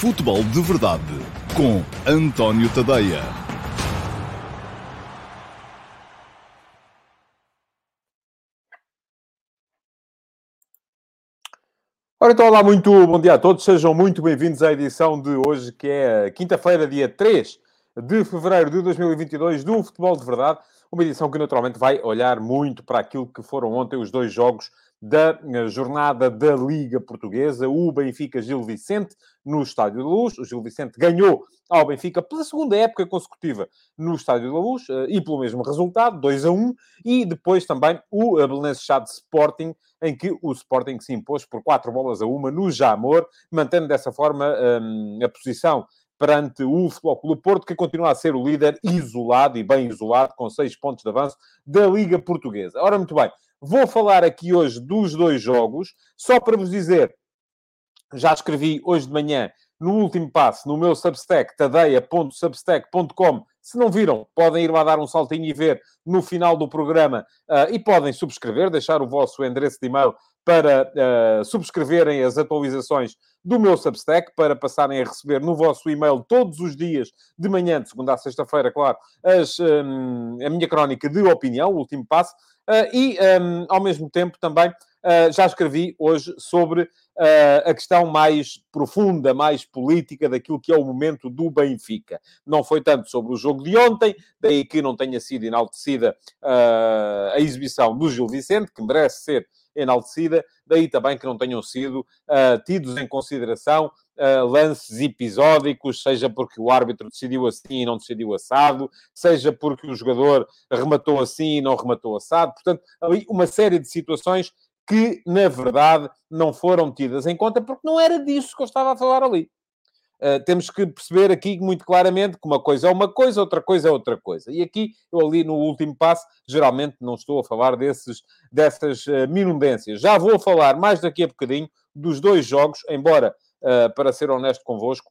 Futebol de Verdade com António Tadeia. Ora então, olá, muito bom dia a todos. Sejam muito bem-vindos à edição de hoje, que é quinta-feira, dia 3 de fevereiro de 2022, do Futebol de Verdade. Uma edição que naturalmente vai olhar muito para aquilo que foram ontem os dois jogos da eh, jornada da Liga Portuguesa, o Benfica Gil Vicente, no Estádio da Luz. O Gil Vicente ganhou ao Benfica pela segunda época consecutiva no Estádio da Luz eh, e pelo mesmo resultado, 2 a 1. E depois também o Belenenses Chade Sporting, em que o Sporting se impôs por 4 bolas a uma no Jamor, mantendo dessa forma um, a posição perante o Futebol Clube Porto, que continua a ser o líder isolado e bem isolado, com 6 pontos de avanço da Liga Portuguesa. Ora, muito bem, Vou falar aqui hoje dos dois jogos, só para vos dizer, já escrevi hoje de manhã no último passo, no meu Substack, tadeia.substack.com. Se não viram, podem ir lá dar um saltinho e ver no final do programa uh, e podem subscrever, deixar o vosso endereço de e-mail para uh, subscreverem as atualizações do meu Substack, para passarem a receber no vosso e-mail todos os dias, de manhã, de segunda a sexta-feira, claro, as, um, a minha crónica de opinião, o último passo. Uh, e, um, ao mesmo tempo, também uh, já escrevi hoje sobre uh, a questão mais profunda, mais política daquilo que é o momento do Benfica. Não foi tanto sobre o jogo de ontem, daí que não tenha sido enaltecida a exibição do Gil Vicente, que merece ser enaltecida, daí também que não tenham sido tidos em consideração uh, lances episódicos, seja porque o árbitro decidiu assim e não decidiu assado, seja porque o jogador rematou assim e não rematou assado. Portanto, ali uma série de situações que, na verdade, não foram tidas em conta, porque não era disso que eu estava a falar ali. Uh, temos que perceber aqui muito claramente que uma coisa é uma coisa, outra coisa é outra coisa. E aqui, eu ali no último passo, geralmente não estou a falar desses, dessas uh. Já vou falar mais daqui a bocadinho dos dois jogos, embora para ser honesto convosco,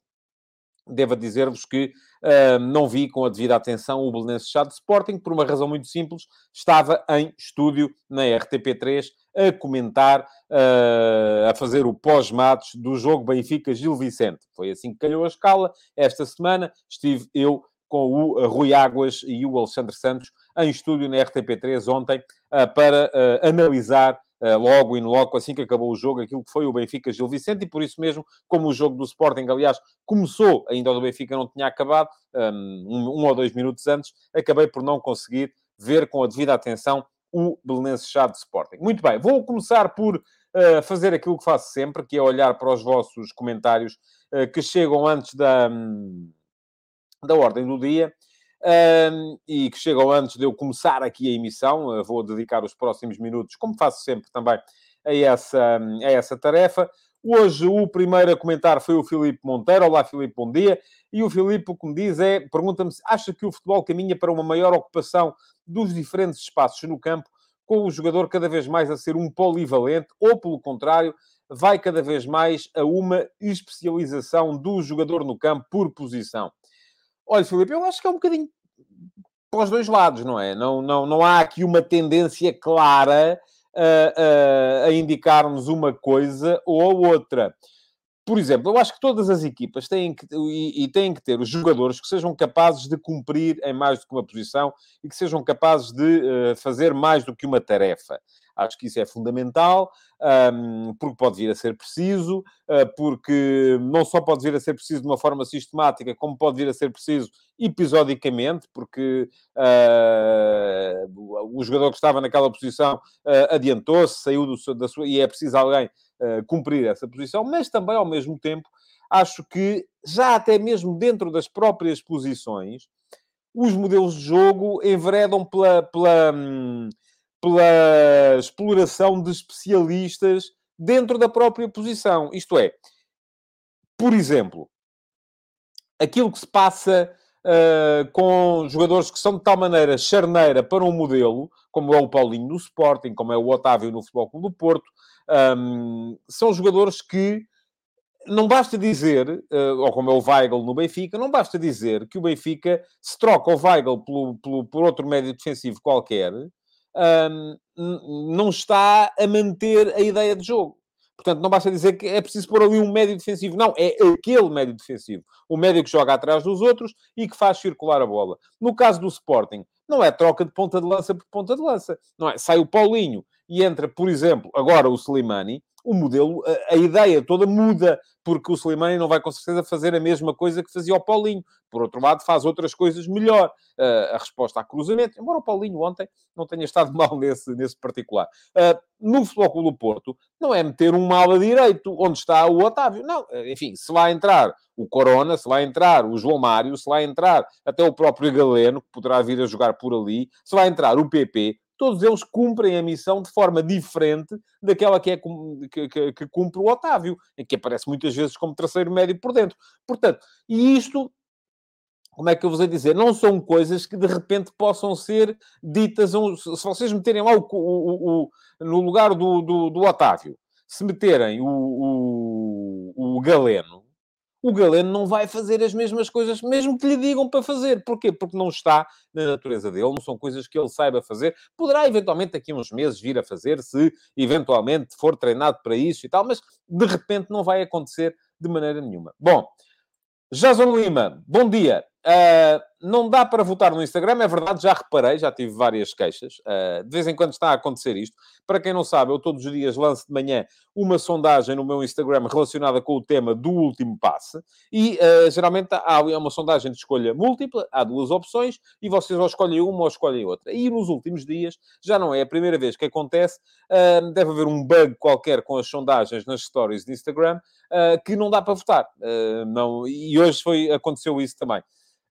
devo dizer-vos que uh, não vi com a devida atenção o Belenenses Chá de Sporting, por uma razão muito simples, estava em estúdio na RTP3 a comentar, uh, a fazer o pós-matos do jogo Benfica-Gil Vicente. Foi assim que calhou a escala. Esta semana estive eu com o Rui Águas e o Alexandre Santos em estúdio na RTP3 ontem uh, para analisar logo in loco, assim que acabou o jogo, aquilo que foi o Benfica Gil Vicente, e por isso mesmo, como o jogo do Sporting, aliás, começou, ainda o Benfica não tinha acabado, um, um ou dois minutos antes, acabei por não conseguir ver com a devida atenção o Belenenses Chá de Sporting. Muito bem, vou começar por uh, fazer aquilo que faço sempre, que é olhar para os vossos comentários uh, que chegam antes da, um, da ordem do dia um, e que chegam antes de eu começar aqui a emissão. Eu vou dedicar os próximos minutos, como faço sempre também, a essa, a essa tarefa. Hoje o primeiro a comentar foi o Filipe Monteiro. Olá, Filipe, bom dia. E o Filipe, o que me diz é, pergunta-me se acha que o futebol caminha para uma maior ocupação dos diferentes espaços no campo, com o jogador cada vez mais a ser um polivalente, ou pelo contrário, vai cada vez mais a uma especialização do jogador no campo por posição. Olha, Filipe, eu acho que é um bocadinho para os dois lados, não é? Não, não, não há aqui uma tendência clara a, a, a indicar-nos uma coisa ou outra. Por exemplo, eu acho que todas as equipas têm que, e, e, têm que ter os jogadores que sejam capazes de cumprir em mais do que uma posição e que sejam capazes de uh, fazer mais do que uma tarefa. Acho que isso é fundamental, porque pode vir a ser preciso, uh, porque não só pode vir a ser preciso de uma forma sistemática, como pode vir a ser preciso episodicamente, porque uh, o jogador que estava naquela posição uh, adiantou-se, saiu do, da sua... e é preciso alguém cumprir essa posição, mas também, ao mesmo tempo, acho que já até mesmo dentro das próprias posições, os modelos de jogo enveredam pela, pela, hum, pela exploração de especialistas dentro da própria posição. Isto é, por exemplo, aquilo que se passa uh, com jogadores que são de tal maneira charneira para um modelo, como é o Paulinho no Sporting, como é o Otávio no Futebol Clube do Porto, um, são jogadores que não basta dizer, uh, ou como é o Weigl no Benfica, não basta dizer que o Benfica se troca o Weigl pelo, pelo, por outro médio defensivo qualquer, não está a manter a ideia de jogo. Portanto, não basta dizer que é preciso pôr ali um médio defensivo. Não, é aquele médio defensivo. O médio que joga atrás dos outros e que faz circular a bola. No caso do Sporting, não é troca de ponta de lança por ponta de lança. Não é? Sai o Paulinho e entra, por exemplo, agora o Slimani, o modelo, a, a, ideia toda muda, porque o Slimani não vai com certeza fazer a mesma coisa que fazia o Paulinho. Por outro lado, faz outras coisas melhor. Uh, a resposta a cruzamento, embora o Paulinho ontem não tenha estado mal nesse, nesse particular. Uh, no Futebol do Porto, não é meter um ala direito onde está o Otávio. Não, enfim, se vai entrar o Corona, se vai entrar o João Mário, se vai entrar até o próprio Galeno, que poderá vir a jogar por ali, se vai entrar o PP, todos eles cumprem a missão de forma diferente daquela que, é, que, que, que cumpre o Otávio, que aparece muitas vezes como terceiro médio por dentro. Portanto, e isto como é que eu vos ia dizer? Não são coisas que de repente possam ser ditas. Se vocês meterem lá o, o, o no lugar do, do, do, Otávio, se meterem o Galeno, o Galeno não vai fazer as mesmas coisas, mesmo que lhe digam para fazer. Porquê? Porque não está na natureza dele, não são coisas que ele saiba fazer. Poderá eventualmente daqui a uns meses vir a fazer, se eventualmente for treinado para isso e tal, mas de repente não vai acontecer de maneira nenhuma. Bom, Jason Lima, bom dia. Uh, não dá para votar no Instagram, é verdade, já reparei, já tive várias queixas. Uh, de vez em quando está a acontecer isto. Para quem não sabe, eu todos os dias lanço de manhã uma sondagem no meu Instagram relacionada com o tema do último passe. E uh, geralmente há uma sondagem de escolha múltipla, há duas opções, e vocês ou escolhem uma ou escolhem outra. E nos últimos dias, já não é a primeira vez que acontece, deve haver um bug qualquer com as sondagens nas stories de Instagram que não dá para votar. não, e hoje foi, aconteceu isso também.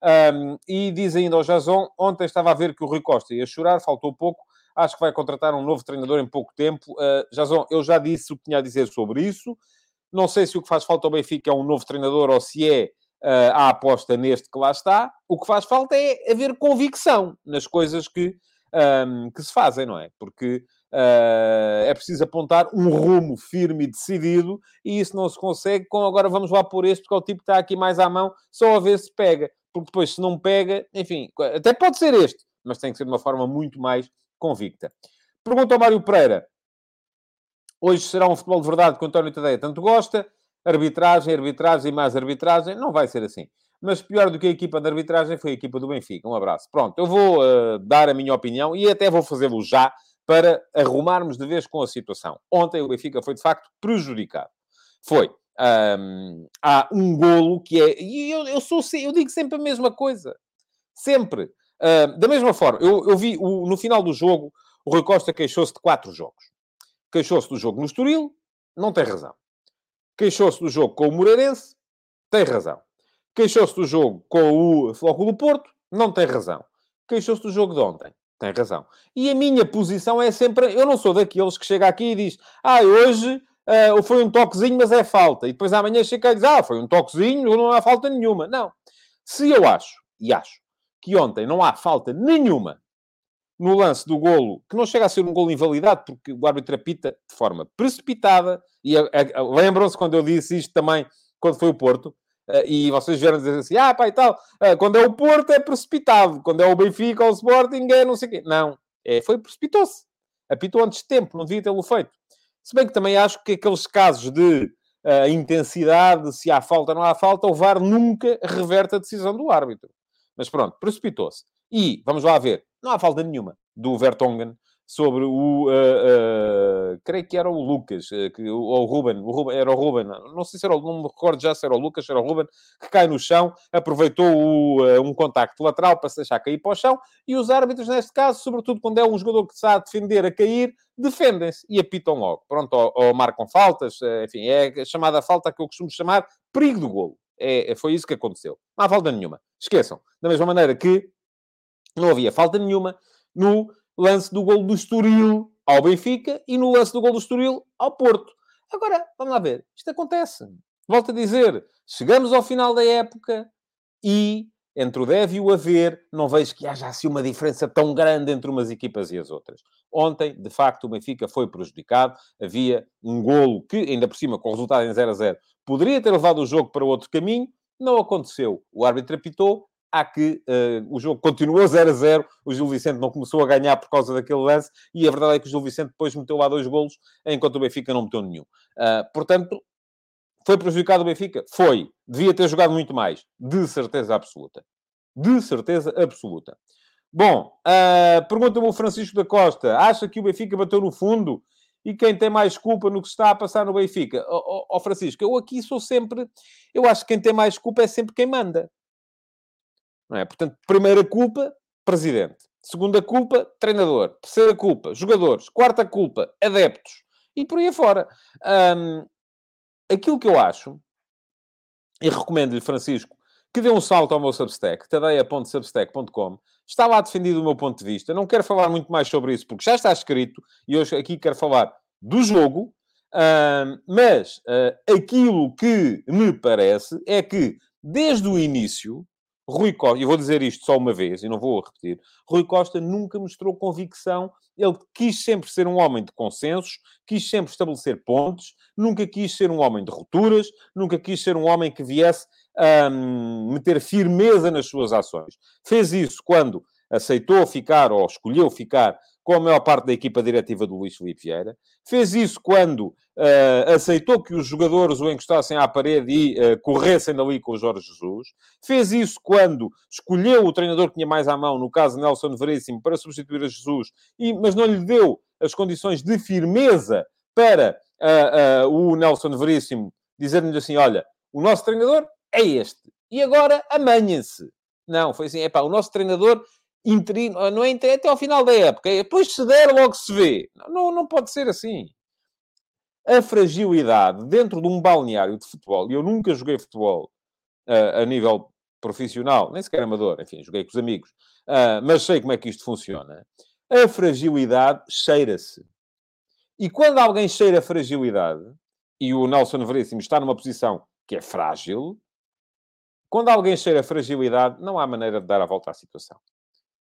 Um, e diz ainda ao Jason, ontem estava a ver que o Rui Costa ia chorar, faltou pouco, acho que vai contratar um novo treinador em pouco tempo. Uh, Jason, eu já disse o que tinha a dizer sobre isso. Não sei se o que faz falta ao Benfica é um novo treinador ou se é uh, a aposta neste que lá está. O que faz falta é haver convicção nas coisas que, um, que se fazem, não é? Porque Uh, é preciso apontar um rumo firme e decidido, e isso não se consegue com agora vamos lá por este, porque é o tipo que está aqui mais à mão, só a ver se pega porque depois, se não pega, enfim, até pode ser este, mas tem que ser de uma forma muito mais convicta. Pergunta ao Mário Pereira. Hoje será um futebol de verdade que o António Tadeia tanto gosta. Arbitragem, arbitragem mais arbitragem. Não vai ser assim. Mas pior do que a equipa de arbitragem foi a equipa do Benfica. Um abraço. Pronto, eu vou uh, dar a minha opinião e até vou fazê-lo já para arrumarmos de vez com a situação. Ontem o Benfica foi, de facto, prejudicado. Foi. Um, há um golo que é. E eu, eu, sou, eu digo sempre a mesma coisa. Sempre. Uh, da mesma forma, eu, eu vi o, no final do jogo, o Rui Costa queixou-se de quatro jogos. Queixou-se do jogo no Estoril, não tem razão. Queixou-se do jogo com o Moreirense, tem razão. Queixou-se do jogo com o Flóculo do Porto, não tem razão. Queixou-se do jogo de ontem, tem razão. E a minha posição é sempre... Eu não sou daqueles que chega aqui e diz ah, hoje uh, foi um toquezinho, mas é falta. E depois amanhã chega e diz, ah, foi um toquezinho, não há falta nenhuma. Não. Se eu acho, e acho, que ontem não há falta nenhuma no lance do golo, que não chega a ser um golo invalidado, porque o árbitro apita de forma precipitada, e lembram-se quando eu disse isto também, quando foi o Porto, uh, e vocês vieram dizer assim, ah, pá, e tal, uh, quando é o Porto é precipitado, quando é o Benfica ou o Sporting é não sei o quê. Não, é, foi precipitou-se. Apitou antes de tempo, não devia tê-lo feito. Se bem que também acho que aqueles casos de uh, intensidade, se há falta ou não há falta, o VAR nunca reverte a decisão do árbitro. Mas pronto, precipitou-se. E, vamos lá ver, não há falta nenhuma do Vertonghen sobre o. Uh, uh, creio que era o Lucas, que, ou o Ruben, o Ruben, era o Ruben, não sei se era o, não me recordo já se era o Lucas, era o Ruben, que cai no chão, aproveitou o, um contacto lateral para se deixar cair para o chão, e os árbitros, neste caso, sobretudo quando é um jogador que está a defender a cair, defendem-se e apitam logo. Pronto, ou, ou marcam faltas, enfim, é a chamada falta que eu costumo chamar perigo do golo. É, foi isso que aconteceu. Não há falta nenhuma. Esqueçam. Da mesma maneira que não havia falta nenhuma no lance do gol do Estoril ao Benfica e no lance do gol do Estoril ao Porto. Agora, vamos lá ver. Isto acontece. Volto a dizer, chegamos ao final da época e entre o deve e o haver, não vejo que haja assim uma diferença tão grande entre umas equipas e as outras. Ontem, de facto, o Benfica foi prejudicado. Havia um golo que, ainda por cima, com o resultado em 0 a 0, poderia ter levado o jogo para outro caminho. Não aconteceu. O árbitro apitou, há que uh, o jogo continuou 0 a 0, o Gil Vicente não começou a ganhar por causa daquele lance, e a verdade é que o Gil Vicente depois meteu lá dois golos, enquanto o Benfica não meteu nenhum. Uh, portanto, foi prejudicado o Benfica? Foi. Devia ter jogado muito mais. De certeza absoluta. De certeza absoluta. Bom, uh, pergunta-me o Francisco da Costa. Acha que o Benfica bateu no fundo? E quem tem mais culpa no que está a passar no Benfica? Ó oh, oh, oh, Francisco, eu aqui sou sempre... Eu acho que quem tem mais culpa é sempre quem manda. Não é? Portanto, primeira culpa, presidente. Segunda culpa, treinador. Terceira culpa, jogadores. Quarta culpa, adeptos. E por aí afora. Um, aquilo que eu acho, e recomendo-lhe, Francisco, que dê um salto ao meu Substack, tadeia.substack.com. Está lá defendido o meu ponto de vista. Não quero falar muito mais sobre isso, porque já está escrito, e hoje aqui quero falar do jogo, uh, mas uh, aquilo que me parece é que, desde o início, Rui Costa, e vou dizer isto só uma vez, e não vou repetir, Rui Costa nunca mostrou convicção, ele quis sempre ser um homem de consensos, quis sempre estabelecer pontos, nunca quis ser um homem de rupturas, nunca quis ser um homem que viesse um, meter firmeza nas suas ações. Fez isso quando aceitou ficar, ou escolheu ficar, com a maior parte da equipa diretiva do Luís Filipe Vieira. Fez isso quando uh, aceitou que os jogadores o encostassem à parede e uh, corressem dali com o Jorge Jesus. Fez isso quando escolheu o treinador que tinha mais à mão, no caso Nelson Veríssimo, para substituir a Jesus, e, mas não lhe deu as condições de firmeza para uh, o Nelson Veríssimo dizer-lhe assim, olha, o nosso treinador é este. E agora amanhem-se. Não, foi assim, é pá, o nosso treinador interino, ah, não é até ao final da época. É, depois se der, logo se vê. Não, não pode ser assim. A fragilidade dentro de um balneário de futebol, e eu nunca joguei futebol uh, a nível profissional, nem sequer amador, enfim, joguei com os amigos, uh, mas sei como é que isto funciona. A fragilidade cheira-se. E quando alguém cheira fragilidade, e o Nelson Veríssimo está numa posição que é frágil, quando alguém cheira fragilidade, não há maneira de dar a volta à situação.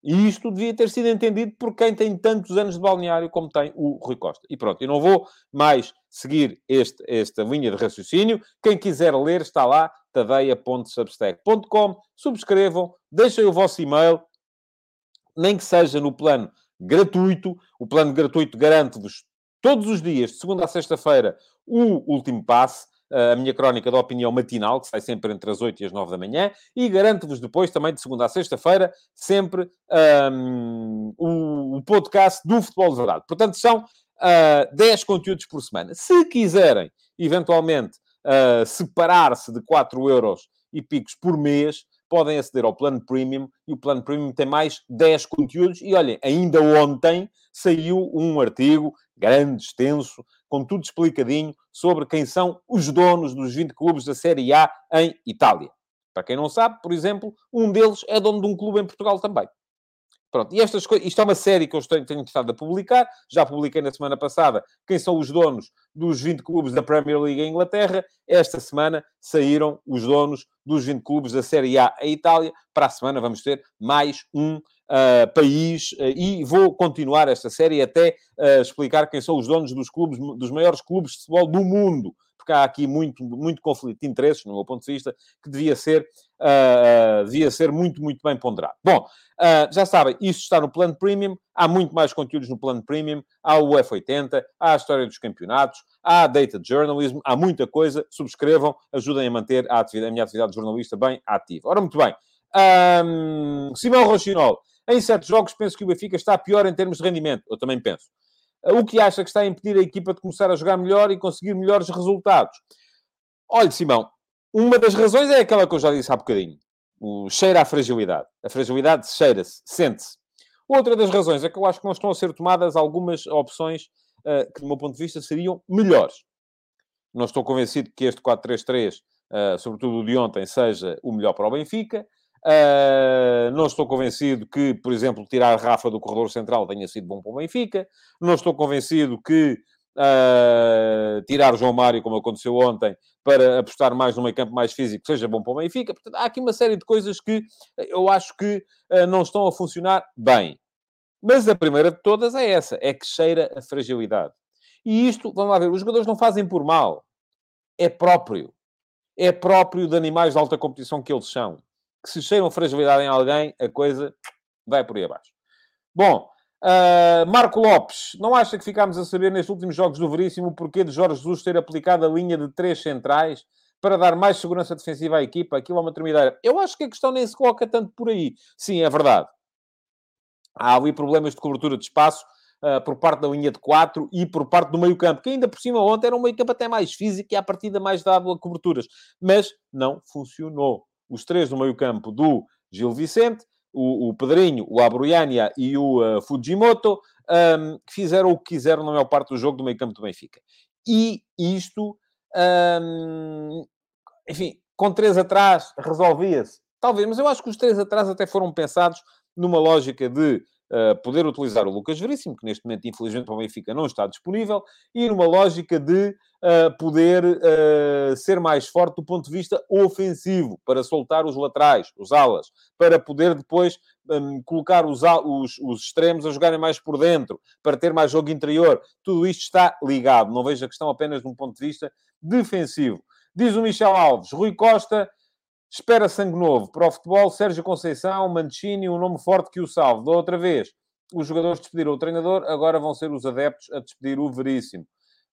E isto devia ter sido entendido por quem tem tantos anos de balneário como tem o Rui Costa. E pronto, eu não vou mais seguir este, esta linha de raciocínio. Quem quiser ler está lá, tadeia.substack.com. Subscrevam, deixem o vosso e-mail, nem que seja no plano gratuito. O plano gratuito garante-vos todos os dias, de segunda a sexta-feira, o último passe a minha crónica da opinião matinal, que sai sempre entre as 8 e as 9 da manhã, e garanto-vos depois, também de segunda a sexta-feira, sempre um, o, podcast do Futebol de Verdade. Portanto, são uh, ah, 10 conteúdos por semana. Se quiserem, eventualmente, uh, separar-se de 4 euros e picos por mês, podem aceder ao plano premium e o plano premium tem mais 10 conteúdos. E olhem, ainda ontem saiu um artigo grande, extenso, com tudo explicadinho sobre quem são os donos dos 20 clubes da Série A em Itália. Para quem não sabe, por exemplo, um deles é dono de um clube em Portugal também. Pronto, e estas coisas, isto é uma série que eu tenho, tenho estado a publicar, já publiquei na semana passada quem são os donos dos 20 clubes da Premier League em Inglaterra. Esta semana saíram os donos dos 20 clubes da Série A em Itália. Para a semana vamos ter mais um uh, país uh, e vou continuar esta série até uh, explicar quem são os donos dos clubes, dos maiores clubes de futebol do mundo, porque há aqui muito, muito conflito de interesses, no meu ponto de vista, que devia ser, devia ser muito, muito bem ponderado. Bom, já sabem, isso está no plano premium, há muito mais conteúdos no plano premium, há o F80, há a história dos campeonatos, há data journalism, há muita coisa, subscrevam, ajudem a manter a, atividade, a minha atividade de jornalista bem ativa. Ora, muito bem. Um, Simão Rochinol, em sete jogos, penso que o Benfica está pior em termos de rendimento. Eu também penso. O que acha que está a impedir a equipa de começar a jogar melhor e conseguir melhores resultados? Olha, Simão, uma das razões é aquela que eu já disse há bocadinho. O cheira à fragilidade. A fragilidade cheira-se, sente-se. Outra das razões é que eu acho que não estão a ser tomadas algumas opções uh, que, do meu ponto de vista, seriam melhores. Não estou convencido que este 4-3-3, uh, eh, sobretudo o de ontem, seja o melhor para o Benfica. Uh, não estou convencido que, por exemplo, tirar Rafa do corredor central tenha sido bom para o Benfica. Não estou convencido que uh, tirar João Mário, como aconteceu ontem, para apostar mais no meio campo mais físico, seja bom para o Benfica. Portanto, há aqui uma série de coisas que eu acho que uh, não estão a funcionar bem. Mas a primeira de todas é essa, é que cheira a fragilidade. E isto, vamos lá ver, os jogadores não fazem por mal. É próprio. É próprio de animais de alta competição que eles são que se cheiram fragilidade em alguém, a coisa vai por aí abaixo. Bom, uh, Marco Lopes, não acha que ficámos a saber nestes últimos jogos do Veríssimo o porquê de Jorge Jesus ter aplicado a linha de três centrais para dar mais segurança defensiva à equipa? Aquilo é uma termideira. Eu acho que a questão nem se coloca tanto por aí. Sim, é verdade. Há ali problemas de cobertura de espaço uh, por parte da linha de 4 e por parte do meio-campo, que ainda por cima ontem era um meio-campo até mais físico e à partida mais dado a coberturas. Mas não funcionou. Os três do meio-campo do Gil Vicente, o, o Pedrinho, o Abruiania e o uh, Fujimoto, um, fizeram o que quiseram na maior parte do jogo do meio-campo do Benfica. E isto, um, enfim, com três atrás resolvia-se. Talvez, mas eu acho que os três atrás até foram pensados numa lógica de poder utilizar o Lucas Veríssimo, que neste momento, infelizmente, para o Benfica não está disponível, e numa lógica de uh, poder uh, ser mais forte do ponto de vista ofensivo, para soltar os laterais, os alas, para poder depois um, colocar os, os, os, extremos a jogarem mais por dentro, para ter mais jogo interior. Tudo isto está ligado. Não vejo a questão apenas de um ponto de vista defensivo. Diz o Michel Alves, Rui Costa Espera sangue novo para o futebol. Sérgio Conceição, Mancini, um nome forte que o salve. Da outra vez, os jogadores despediram o treinador, agora vão ser os adeptos a despedir o Veríssimo.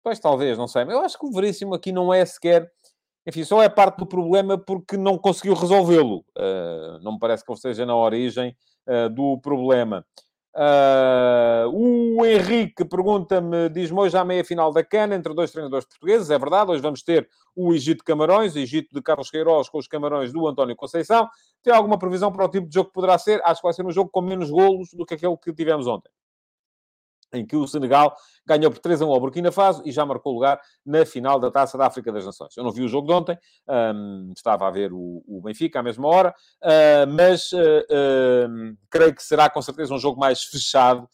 Pois talvez, não sei. Eu acho que o Veríssimo aqui não é sequer. Enfim, só é parte do problema porque não conseguiu resolvê-lo. Uh, não me parece que ele esteja na origem uh, do problema. Uh, o Henrique pergunta-me, diz-me hoje à meia-final da Cana, entre dois treinadores portugueses, é verdade, hoje vamos ter o Egito Camarões, o Egito de Carlos Queiroz com os Camarões do António Conceição. Tem alguma previsão para o tipo de jogo que poderá ser? Acho que vai ser um jogo com menos golos do que aquele que tivemos ontem em que o Senegal ganhou por 3 a 1 ao Burkina Faso e já marcou lugar na final da Taça da África das Nações. Eu não vi o jogo de ontem, um, estava a ver o, o, Benfica à mesma hora, uh, mas uh, uh, creio que será com certeza um jogo mais fechado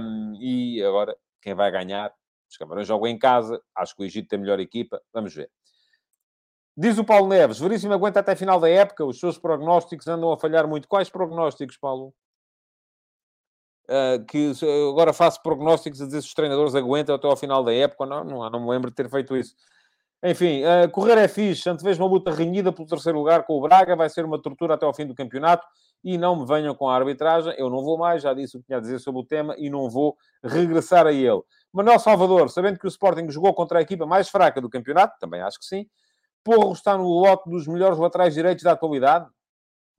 um, e agora quem vai ganhar? Os Camarões jogam em casa, acho que o Egito tem melhor equipa, vamos ver. Diz o Paulo Neves, Veríssimo aguenta até a final da época, os seus prognósticos andam a falhar muito. Quais prognósticos, Paulo? Uh, que agora faço prognósticos a dizer se os treinadores aguentam até ao final da época. Não, não, não me lembro de ter feito isso. Enfim, uh, correr é fixe. Antevejo uma luta renhida pelo terceiro lugar com o Braga. Vai ser uma tortura até ao fim do campeonato. E não me venham com a arbitragem. Eu não vou mais. Já disse o que tinha a dizer sobre o tema e não vou regressar a ele. Manuel Salvador, sabendo que o Sporting jogou contra a equipa mais fraca do campeonato, também acho que sim. Porro está no lote dos melhores laterais direitos da atualidade.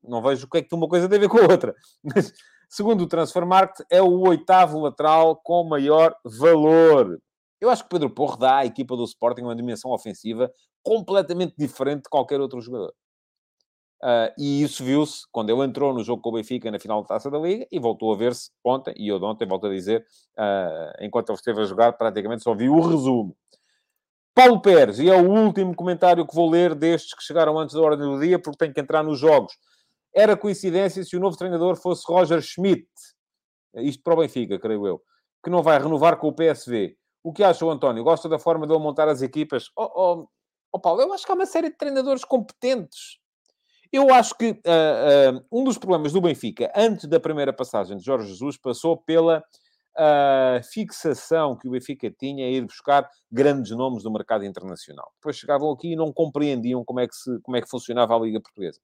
Não vejo o que é que uma coisa tem a ver com a outra. Mas Segundo o Transfer Market, é o oitavo lateral com maior valor. Eu acho que Pedro Porro dá à equipa do Sporting uma dimensão ofensiva completamente diferente de qualquer outro jogador. Uh, e isso viu-se quando ele entrou no jogo com o Benfica na final da Taça da Liga e voltou a ver-se ontem, e eu de ontem volto a dizer, uh, enquanto ele esteve a jogar, praticamente só vi o resumo. Paulo Pérez, e é o último comentário que vou ler destes que chegaram antes da ordem do dia, porque tenho que entrar nos jogos. Era coincidência se o novo treinador fosse Roger Schmidt, isto para o Benfica, creio eu, que não vai renovar com o PSV. O que acha o António? Gosta da forma de ele montar as equipas? Oh, oh, oh Paulo, eu acho que há uma série de treinadores competentes. Eu acho que uh, uh, um dos problemas do Benfica, antes da primeira passagem de Jorge Jesus, passou pela uh, fixação que o Benfica tinha a ir buscar grandes nomes do mercado internacional. Depois chegavam aqui e não compreendiam como é que, se, como é que funcionava a Liga Portuguesa.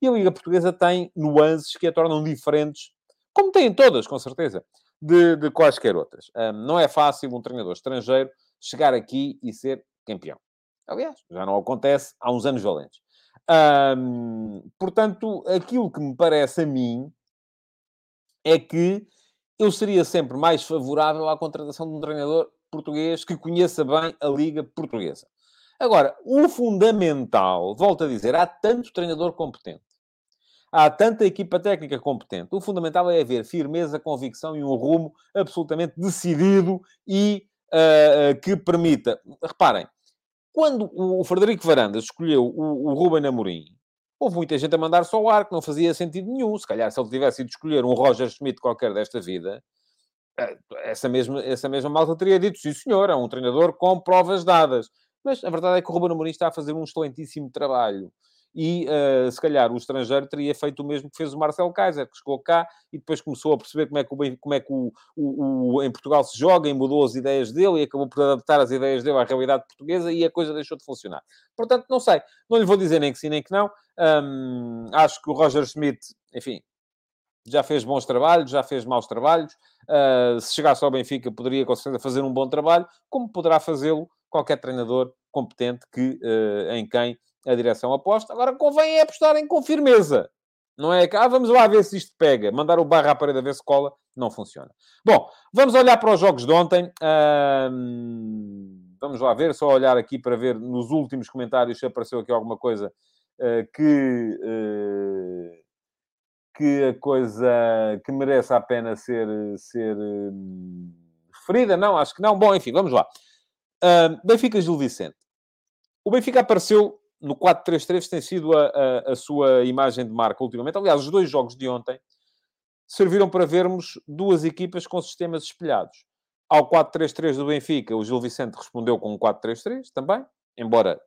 E a Liga Portuguesa tem nuances que a tornam diferentes, como têm todas, com certeza, de, de quaisquer outras. Um, não é fácil um treinador estrangeiro chegar aqui e ser campeão. Aliás, já não acontece há uns anos valentes. Um, portanto, aquilo que me parece a mim é que eu seria sempre mais favorável à contratação de um treinador português que conheça bem a Liga Portuguesa. Agora, o fundamental, volto a dizer, há tanto treinador competente há tanta equipa técnica competente. O fundamental é haver firmeza, convicção e um rumo absolutamente decidido e uh, que permita. Reparem, quando o Frederico Varandas escolheu o, o Ruben Amorim, houve muita gente a mandar só o ar, que não fazia sentido nenhum. Se calhar, se ele tivesse ido escolher um Roger Schmidt qualquer desta vida, eh, essa mesma, essa mesma malta teria dito, sim senhor, é um treinador com provas dadas. Mas a verdade é que o Ruben Amorim está a fazer um excelentíssimo trabalho e uh, se calhar o estrangeiro teria feito o mesmo que fez o Marcelo Kaiser, que chegou cá e depois começou a perceber como é que, o, como é que o, o, o, em Portugal se joga e mudou as ideias dele e acabou por adaptar as ideias dele à realidade portuguesa e a coisa deixou de funcionar. Portanto, não sei, não lhe vou dizer nem que sim nem que não. Um, acho que o Roger Schmidt, enfim, já fez bons trabalhos, já fez maus trabalhos. Uh, se chegasse ao Benfica, poderia com certeza fazer um bom trabalho, como poderá fazê-lo qualquer treinador competente que, uh, em quem a direção aposta. Agora convém é apostarem com firmeza. Não é que, ah, vamos lá ver se isto pega. Mandar o barra à parede a ver se cola, não funciona. Bom, vamos olhar para os jogos de ontem. vamos lá ver, só olhar aqui para ver nos últimos comentários se apareceu aqui alguma coisa uh, que, uh, que a coisa que merece a pena ser, ser uh, referida. Não, acho que não. Bom, enfim, vamos lá. Benfica Gil Vicente. O Benfica apareceu no 4-3-3 tem sido a, a, a, sua imagem de marca ultimamente. Aliás, os dois jogos de ontem serviram para vermos duas equipas com sistemas espelhados. Ao 4-3-3 do Benfica, o Gil Vicente respondeu com um 4-3-3 também, embora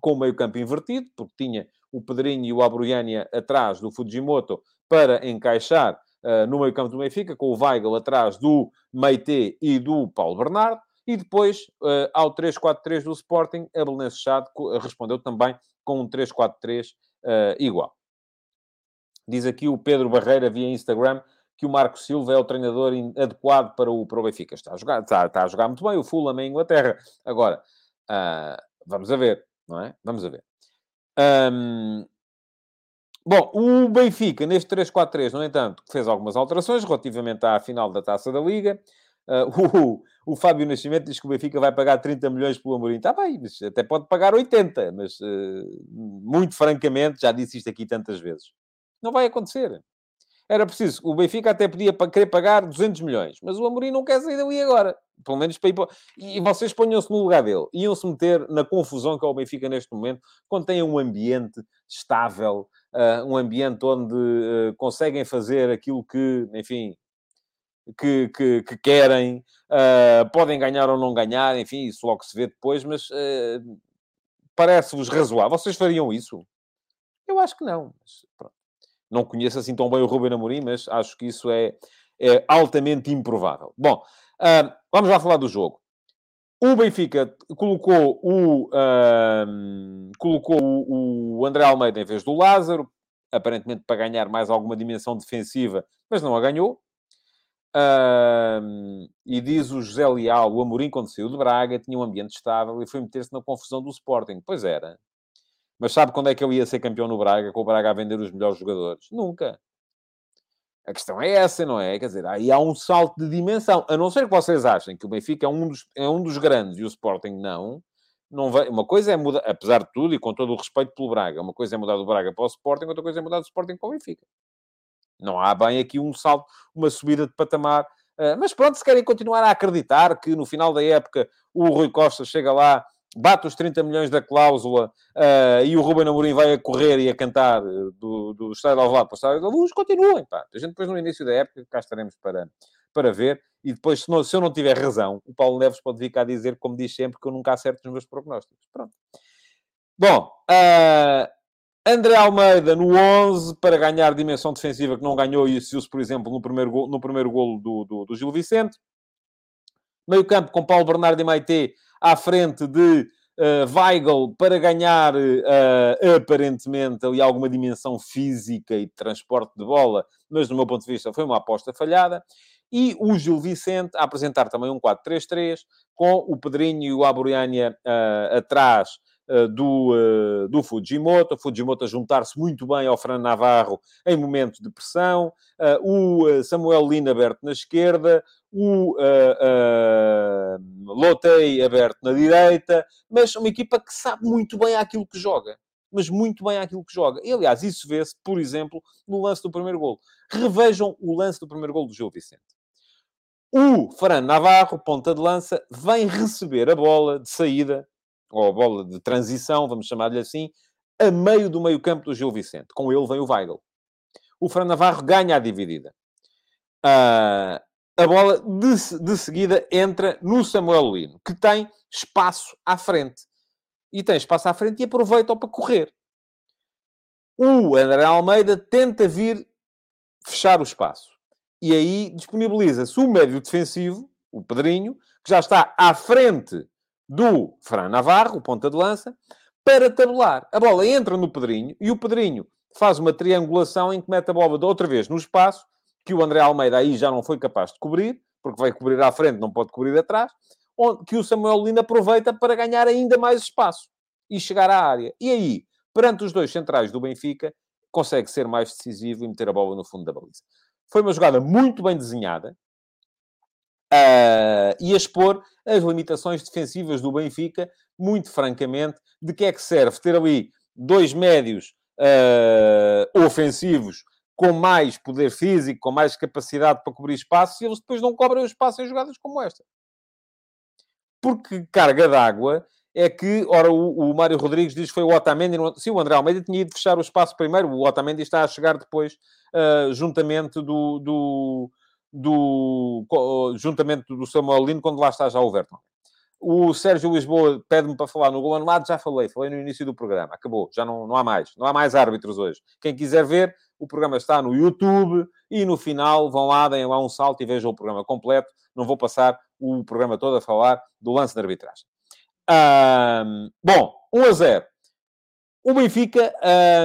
com o meio-campo invertido, porque tinha o Pedrinho e o Abruiania atrás do Fujimoto para encaixar uh, no meio-campo do Benfica, com o Weigl atrás do Meite e do Paulo Bernardo. E depois, uh, ao 3-4-3 do Sporting, a Belenenses Chade respondeu também com um 3-4-3 uh, eh, igual. Diz aqui o Pedro Barreira via Instagram que o Marco Silva é o treinador adequado para o, para o Benfica. Está a, jogar, está, está a jogar muito bem o Fulham em Inglaterra. Agora, uh, vamos a ver, não é? Vamos a ver. Um, bom, o Benfica, neste 3-4-3, no entanto, fez algumas alterações relativamente à final da Taça da Liga. Uh, o, o Fábio Nascimento diz que o Benfica vai pagar 30 milhões pelo Amorim. Está bem, mas até pode pagar 80, mas uh, muito francamente, já disse isto aqui tantas vezes. Não vai acontecer. Era preciso, o Benfica até podia querer pagar 200 milhões, mas o Amorim não quer sair dali agora. Pelo menos para ir para... E vocês ponham-se no lugar dele. Iam-se meter na confusão que é o Benfica neste momento, quando tem um ambiente estável, uh, um ambiente onde uh, conseguem fazer aquilo que, enfim, que, que, que querem, uh, podem ganhar ou não ganhar, enfim, isso logo se vê depois, mas uh, parece-vos razoável. Vocês fariam isso? Eu acho que não. Não conheço assim tão bem o Ruben Amorim, mas acho que isso é, é altamente improvável. Bom, uh, vamos lá falar do jogo. O Benfica colocou o, colocou o, o André Almeida em vez do Lázaro, aparentemente para ganhar mais alguma dimensão defensiva, mas não a ganhou. E diz o José Leal, o Amorim, quando saiu de Braga, tinha um ambiente estável e foi meter-se na confusão do Sporting. Pois era. Mas sabe quando é que ele ia ser campeão no Braga, com o Braga a vender os melhores jogadores? Nunca. A questão é essa, não é? Quer dizer, aí há um salto de dimensão. A não ser que vocês achem que o Benfica é um dos, é um dos grandes e o Sporting não. não vai... Uma coisa é mudar, apesar de tudo e com todo o respeito pelo Braga, uma coisa é mudar do Braga para o Sporting, outra coisa é mudar do Sporting para o Benfica. Não há bem aqui um salto, uma subida de patamar. Uh, mas pronto, se querem continuar a acreditar que no final da época o Rui Costa chega lá, bate os 30 milhões da cláusula uh, e o Ruben Amorim vai a correr e a cantar do, do Estádio ao Alvalade para o Estádio da Luz, continuem, pá. A gente depois no início da época cá estaremos para, para ver. E depois, se, não, se eu não tiver razão, o Paulo Neves pode vir cá dizer, como diz sempre, que eu nunca acerto nos meus prognósticos. Pronto. Bom, uh, André Almeida no 11 para ganhar dimensão defensiva que não ganhou e se por exemplo, no primeiro, golo, no primeiro golo do, do, do Gil Vicente. Meio campo com Paulo Bernardo e Maite à frente de uh, Weigl para ganhar uh, aparentemente ali alguma dimensão física e de transporte de bola, mas do meu ponto de vista foi uma aposta falhada. E o Gil Vicente a apresentar também um 4-3-3 com o Pedrinho e o Aburiania uh, atrás eh, do, uh, do Fujimoto, Fujimoto a juntar-se muito bem ao Fran Navarro em momentos de pressão, uh, o Samuel Lina aberto na esquerda, o Lotei aberto na direita, mas uma equipa que sabe muito bem aquilo que joga. Mas muito bem aquilo que joga. E, aliás, isso vê-se, por exemplo, no lance do primeiro gol. Revejam o lance do primeiro gol do Gil Vicente. O Fran Navarro, ponta de lança, vem receber a bola de saída ou a bola de transição, vamos chamar-lhe assim, a meio do meio campo do Gil Vicente. Com ele vem o Weigl. O Fran Navarro ganha a dividida. Uh, a bola de, de, seguida entra no Samuel Lino, que tem espaço à frente. E tem espaço à frente e aproveita-o para correr. o André Almeida tenta vir fechar o espaço. E aí disponibiliza-se o médio defensivo, o Pedrinho, que já está à frente do Fran Navarro, o ponta de lança, para tabular. A bola entra no Pedrinho e o Pedrinho faz uma triangulação em que mete a bola de outra vez no espaço, que o André Almeida aí já não foi capaz de cobrir, porque vai cobrir à frente, não pode cobrir atrás, que o Samuel Lino aproveita para ganhar ainda mais espaço e chegar à área. E aí, perante os dois centrais do Benfica, consegue ser mais decisivo e meter a bola no fundo da baliza. Foi uma jogada muito bem desenhada uh, e a expor as limitações defensivas do Benfica, muito francamente, de que é que serve ter ali dois médios uh, ofensivos com mais poder físico, com mais capacidade para cobrir espaço, e eles depois não cobrem o espaço em jogadas como esta. Porque carga d'água é que, ora, o, o Mário Rodrigues diz que foi o Otamendi, sim, o André Almeida tinha ido fechar o espaço primeiro, o Otamendi está a chegar depois, uh, juntamente do, do, do, juntamente do Samuel Lino, quando lá está já o Verton. O Sérgio Lisboa pede-me para falar no gol anulado, já falei, falei no início do programa, acabou, já não, não há mais, não há mais árbitros hoje. Quem quiser ver, o programa está no YouTube e no final vão lá, deem lá um salto e vejam o programa completo. Não vou passar o programa todo a falar do lance de arbitragem. Um, bom, 1 a 0. O Benfica,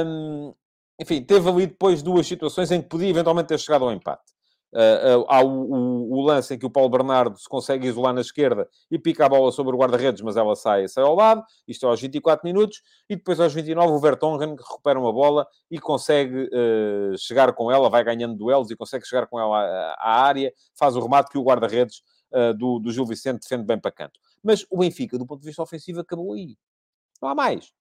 um, enfim, teve ali depois duas situações em que podia eventualmente ter chegado ao empate. Uh, há o, o, o, lance em que o Paulo Bernardo se consegue isolar na esquerda e pica a bola sobre o guarda-redes, mas ela sai, sai ao lado. Isto é aos 24 minutos. E depois, aos 29, o Vertonghen recupera uma bola e consegue uh, chegar com ela, vai ganhando duelos e consegue chegar com ela à, à área, faz o remate que o guarda-redes do, do Gil Vicente defende bem para canto. Mas o Benfica, do ponto de vista ofensivo, acabou aí. Não há mais.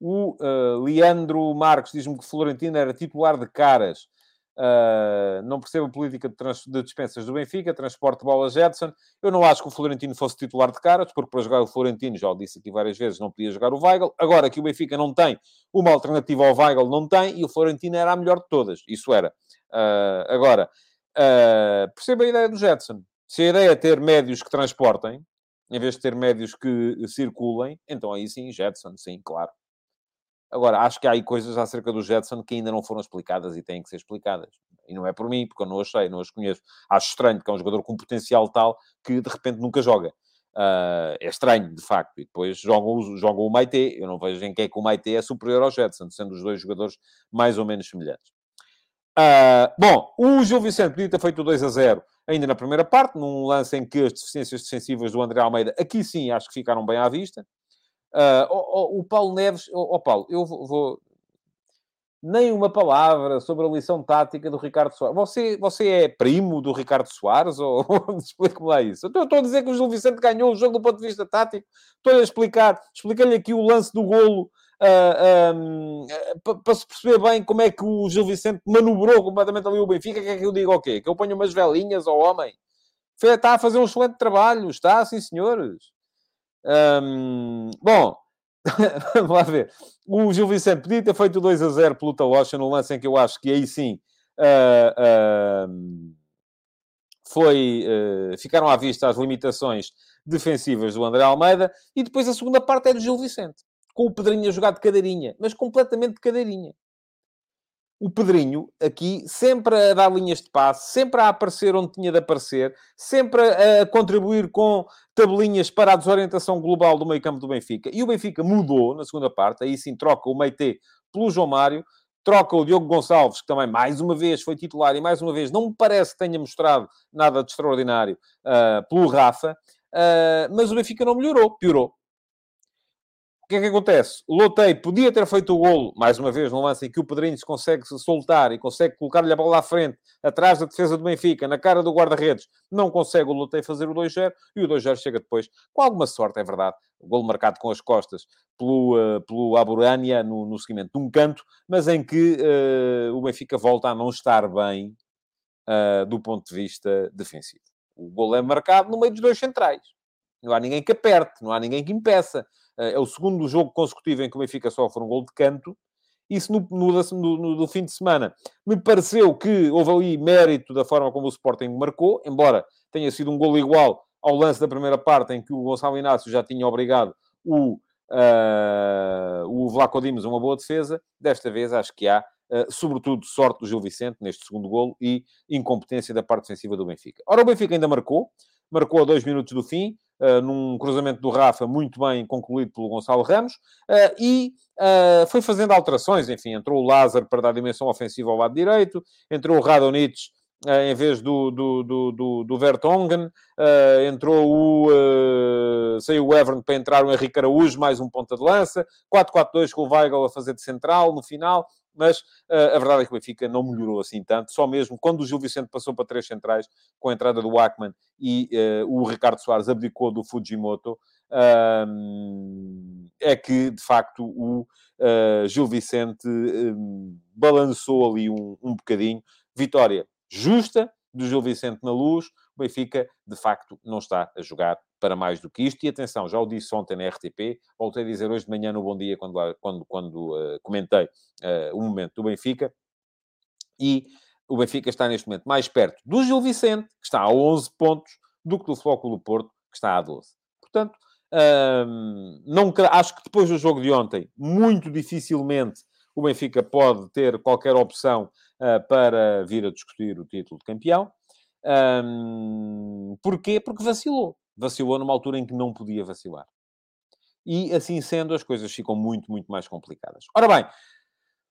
O Leandro Marques diz-me que Florentino era titular de caras Uh, não percebo a política de, de, dispensas do Benfica, transporte bola Jetson. Eu não acho que o Florentino fosse titular de caras, porque para jogar o Florentino, já o disse aqui várias vezes, não podia jogar o Weigl. Agora que o Benfica não tem uma alternativa ao Weigl, não tem, e o Florentino era a melhor de todas. Isso era. Uh, agora, uh, percebo a ideia do Jetson. Se a ideia é ter médios que transportem, em vez de ter médios que circulem, então aí sim, Jetson, sim, claro. Agora, acho que há aí coisas acerca do Jetson que ainda não foram explicadas e têm que ser explicadas. E não é por mim, porque eu não as sei, não as conheço. Acho estranho que é um jogador com potencial tal que de repente nunca joga. Uh, é estranho, de facto. E depois jogam, jogam o Maite. Eu não vejo em que é que o Maite é superior ao Jetson, sendo os dois jogadores mais ou menos semelhantes. Uh, bom, o Gil Vicente podia ter feito 2 a 0 ainda na primeira parte, num lance em que as deficiências defensivas do André Almeida, aqui sim, acho que ficaram bem à vista. Uh, o, o, Paulo Neves, o, Paulo, eu vou, vou, nem uma palavra sobre a lição tática do Ricardo Soares. Você, você é primo do Ricardo Soares? Ou explique-me lá isso. Então, eu estou a dizer que o Gil Vicente ganhou o jogo do ponto de vista tático. Estou a explicar, expliquei-lhe aqui o lance do golo uh, para se perceber bem como é que o Gil Vicente manobrou completamente ali o Benfica. Quer que eu diga o quê? Que eu ponho umas velinhas ao homem? Está a fazer um excelente trabalho, está, sim senhores. Um, bom, vamos lá ver. O Gil Vicente podia ter feito 2 a 0 pelo Talocha no lance em que eu acho que aí sim uh, uh, foi, uh, ficaram à vista as limitações defensivas do André Almeida e depois a segunda parte é do Gil Vicente, com o Pedrinho a jogar de cadeirinha, mas completamente de cadeirinha o Pedrinho aqui sempre a dar linhas de passe, sempre a aparecer onde tinha de aparecer, sempre a, contribuir com tabelinhas para a desorientação global do meio campo do Benfica. E o Benfica mudou na segunda parte, aí sim troca o Meite pelo João Mário, troca o Diogo Gonçalves, que também mais uma vez foi titular e mais uma vez não me parece que tenha mostrado nada de extraordinário, uh, pelo Rafa, uh, mas o Benfica não melhorou, piorou. O que é que acontece? O Lotei podia ter feito o golo, mais uma vez, num lance em que o Pedrinho se consegue soltar e consegue colocar-lhe a bola à frente, atrás da defesa do Benfica, na cara do guarda-redes. Não consegue o Lotei fazer o 2-0 e o 2-0 chega depois, com alguma sorte, é verdade. O golo marcado com as costas pelo, uh, pelo Aburânia no, no seguimento de um canto, mas em que uh, o Benfica volta a não estar bem uh, do ponto de vista defensivo. O golo é marcado no meio dos dois centrais. Não há ninguém que aperte, não há ninguém que impeça. Eh, é o segundo jogo consecutivo em que o Benfica sofre um gol de canto. Isso no, no, no, no, fim de semana me pareceu que houve ali mérito da forma como o Sporting marcou, embora tenha sido um gol igual ao lance da primeira parte em que o Gonçalo Inácio já tinha obrigado o, uh, o Vlaco Dimos uma boa defesa. Desta vez acho que há, uh, sobretudo, sorte do Gil Vicente neste segundo golo e incompetência da parte defensiva do Benfica. Ora, o Benfica ainda marcou, marcou a dois minutos do fim, uh, num cruzamento do Rafa muito bem concluído pelo Gonçalo Ramos, e foi fazendo alterações, enfim, entrou o Lázaro para dar dimensão ofensiva ao lado direito, entrou o Radonich Uh, em vez do, do, do, do, do Vertonghen, uh, entrou o, uh, saiu o Evern para entrar o Henrique Araújo, mais um ponta de lança, 4-4-2 com o Weigl a fazer de central no final, mas a verdade é que o Benfica não melhorou assim tanto, só mesmo quando o Gil Vicente passou para três centrais, com a entrada do Ackman e o Ricardo Soares abdicou do Fujimoto, é que, de facto, o Gil Vicente balançou ali um, um bocadinho, vitória justa do Gil Vicente na luz, o Benfica, de facto, não está a jogar para mais do que isto. E atenção, já o disse ontem na RTP, voltei a dizer hoje de manhã no Bom Dia, quando, quando, quando uh, comentei uh, o momento do Benfica. E o Benfica está neste momento mais perto do Gil Vicente, que está a 11 pontos, do que do Flóculo Porto, que está a 12. Portanto, um, não, acho que depois do jogo de ontem, muito dificilmente o Benfica pode ter qualquer opção uh, para vir a discutir o título de campeão. Um, porquê? Porque vacilou. Vacilou numa altura em que não podia vacilar. E assim sendo, as coisas ficam muito, muito mais complicadas. Ora bem,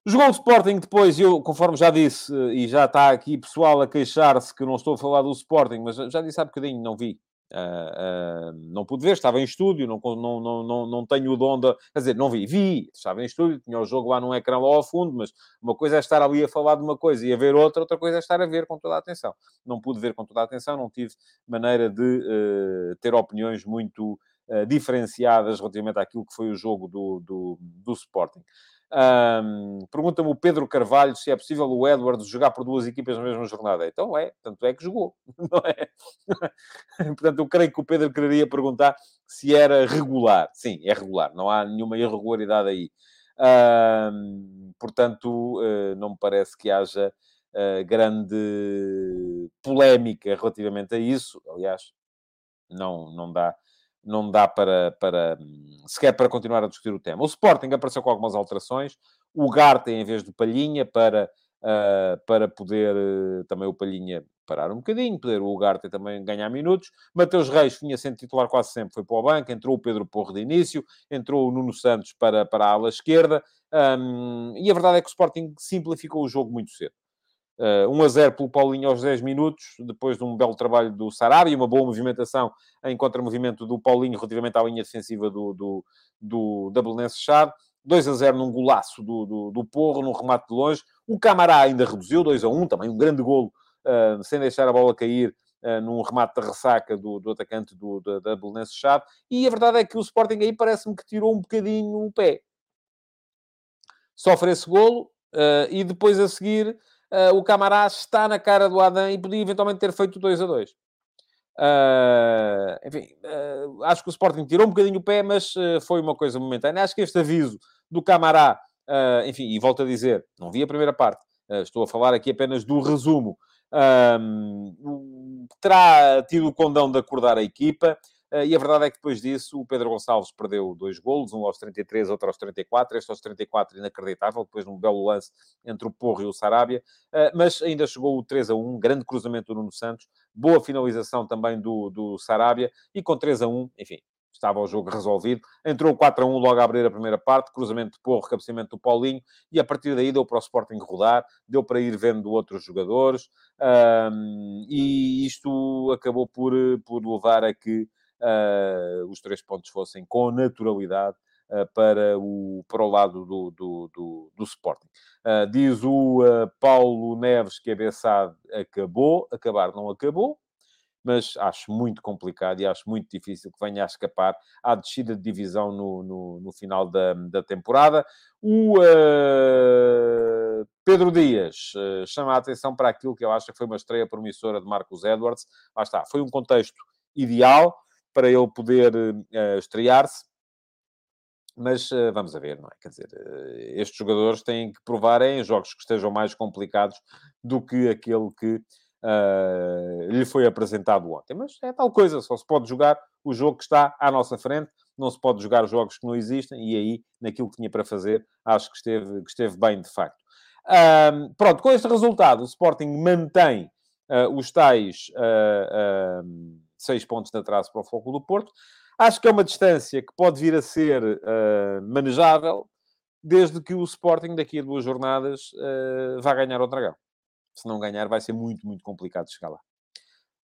Jogou o Sporting depois, eu, conforme já disse, e já está aqui pessoal a queixar-se que não estou a falar do Sporting, mas já disse há bocadinho, não vi. Uh, uh, não pude ver, estava em estúdio, não, não, não, não, tenho o dom de... Quer dizer, não vi, vi, estava em estúdio, tinha o jogo lá num ecrã lá ao fundo, mas uma coisa é estar ali a falar de uma coisa e a ver outra, outra coisa é estar a ver com toda a atenção. Não pude ver com toda a atenção, não tive maneira de uh, ter opiniões muito diferenciadas relativamente àquilo que foi o jogo do, do, do Sporting. Um, Pergunta-me o Pedro Carvalho se é possível o Edwards jogar por duas equipas na mesma jornada. Então é, tanto é que jogou, não é? Portanto, eu creio que o Pedro quereria perguntar se era regular. Sim, é regular, não há nenhuma irregularidade aí. Um, portanto, uh, não me parece que haja uh, grande polémica relativamente a isso. Aliás, não, não dá não dá para, para sequer para continuar a discutir o tema. O Sporting apareceu com algumas alterações. O Garte em vez do Palhinha para, uh, para poder uh, também o Palhinha parar um bocadinho, poder o Ugarte também ganhar minutos. Mateus Reis vinha sendo titular quase sempre, foi para o banco, entrou o Pedro Porro de início, entrou o Nuno Santos para, para a ala esquerda, um, e a verdade é que o Sporting simplificou o jogo muito cedo. Uh, 1 a 0 pelo Paulinho aos 10 minutos, depois de um belo trabalho do Sarabia, uma boa movimentação em contra-movimento do Paulinho relativamente à linha defensiva do, do, do, da Belenense Chade. 2 a 0 num golaço do, do, do Porro, num remate de longe. O Camará ainda reduziu, 2 a 1, também um grande golo, uh, sem deixar a bola cair uh, num remate de ressaca do, do atacante do, da, da Belenense Chade. E a verdade é que o Sporting aí parece-me que tirou um bocadinho o pé. Sofre esse golo uh, e depois a seguir uh, o Camará está na cara do Adam e podia eventualmente ter feito 2 a 2. Uh, ah, enfim, uh, acho que o Sporting tirou um bocadinho o pé, mas foi uma coisa momentânea. Acho que este aviso do Camará, enfim, e volto a dizer, não vi a primeira parte, estou a falar aqui apenas do resumo, terá tido o condão de acordar a equipa. Eh, e a verdade é que depois disso o Pedro Gonçalves perdeu dois golos, um aos 33, outro aos 34, este aos 34 inacreditável, depois de um belo lance entre o Porro e o Sarabia, eh, mas ainda chegou o 3 a 1, grande cruzamento do Nuno Santos, boa finalização também do, do Sarabia, e com 3 a 1, enfim, estava o jogo resolvido. Entrou 4 a 1 logo a abrir a primeira parte, cruzamento de Porro, cabeceamento do Paulinho, e a partir daí deu para o Sporting rodar, deu para ir vendo outros jogadores, e isto acabou por, por levar a que os três pontos fossem com naturalidade uh, para, o, para o lado do, do, do, do Sporting. Uh, diz o Paulo Neves que a Bessade acabou, acabar não acabou, mas acho muito complicado e acho muito difícil que venha a escapar à descida de divisão no, no, no final da, da temporada. O uh, Pedro Dias uh, chama a atenção para aquilo que eu acho que foi uma estreia promissora de Marcos Edwards. Lá está, foi um contexto ideal, para ele poder uh, estrear-se. Mas uh, vamos a ver, não é? Quer dizer, uh, estes jogadores têm que provar em jogos que estejam mais complicados do que aquele que lhe foi apresentado ontem. Mas é tal coisa, só se pode jogar o jogo que está à nossa frente. não se pode jogar jogos que não existem, e aí, naquilo que tinha para fazer, acho que esteve, que esteve bem, de facto. Pronto, com este resultado, o Sporting mantém uh, os tais uh, uh, seis pontos de atraso para o Foco do Porto. Acho que é uma distância que pode vir a ser manejável, desde que o Sporting, daqui a duas jornadas, vá ganhar o Dragão. Se não ganhar, vai ser muito, muito complicado chegar lá.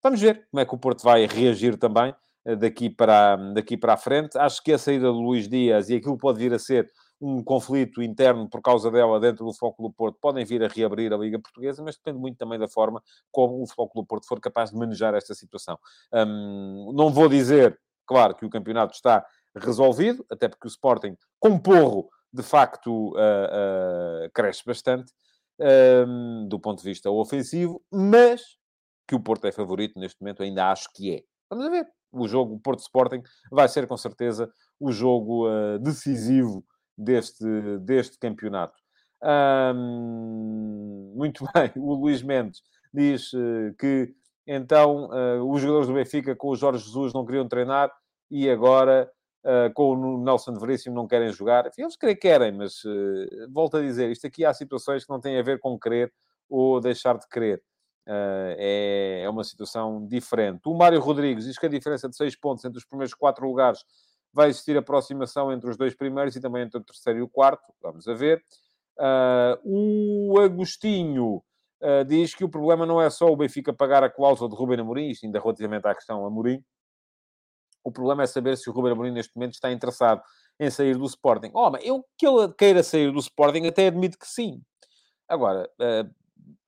Vamos ver como é que o Porto vai reagir também daqui para, daqui para a frente. Acho que a saída do Luís Dias e aquilo pode vir a ser um conflito interno por causa dela dentro do Futebol do Porto, podem vir a reabrir a Liga Portuguesa, mas depende muito também da forma como o Futebol do Porto for capaz de manejar esta situação. Um, não vou dizer, claro, que o campeonato está resolvido, até porque o Sporting, com porro, de facto, uh, uh, cresce bastante um, do ponto de vista ofensivo, mas que o Porto é favorito neste momento, ainda acho que é. Vamos ver. O jogo Porto Sporting vai ser com certeza o jogo uh, decisivo deste, deste campeonato. muito bem, o Luís Mendes diz uh, que então uh, os jogadores do Benfica com o Jorge Jesus não queriam treinar e agora uh, com o Nelson Veríssimo não querem jogar. Enfim, eles querem, querem, mas volto a dizer, isto aqui há situações que não têm a ver com querer ou deixar de querer. É, é, uma situação diferente. O Mário Rodrigues diz que a diferença de 6 pontos entre os primeiros 4 lugares vai existir aproximação entre os dois primeiros e também entre o terceiro e o quarto. Vamos a ver. Uh, o Agostinho uh, diz que o problema não é só o Benfica pagar a cláusula de Ruben Amorim, isto ainda relativamente à questão Amorim. O problema é saber se o Ruben Amorim neste momento está interessado em sair do Sporting. Oh, mas eu que ele queira sair do Sporting até admito que sim. Agora, uh,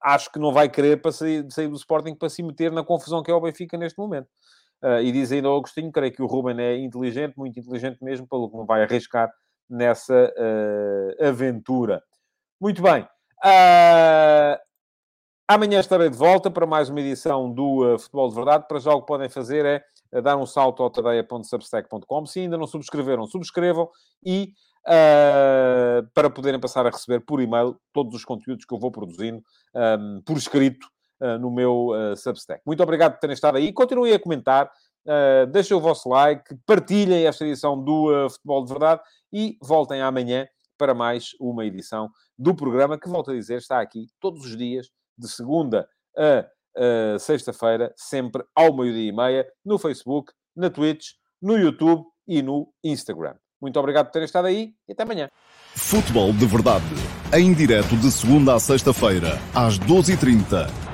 acho que não vai querer para sair, sair do Sporting para se meter na confusão que é o Benfica neste momento. Uh, e diz ainda ao Agostinho, creio que o Ruben é inteligente, muito inteligente mesmo, pelo que não vai arriscar nessa uh, aventura. Muito bem. Uh, amanhã estarei de volta para mais uma edição do Futebol de Verdade. Para já o que podem fazer é dar um salto ao tadeia.substack.com. Se ainda não subscreveram, subscrevam e para poderem passar a receber por e-mail todos os conteúdos que eu vou produzindo um, por escrito no meu uh, Substack. Muito obrigado por terem estado aí. Continuem a comentar, uh, deixem o vosso like, partilhem esta edição do Futebol de Verdade e voltem amanhã para mais uma edição do programa que, volto a dizer, está aqui todos os dias, de segunda a sexta-feira, sempre ao meio-dia e meia, no Facebook, na Twitch, no YouTube e no Instagram. Muito obrigado por terem estado aí e até amanhã. Futebol de Verdade, em direto de segunda a sexta-feira, às 12h30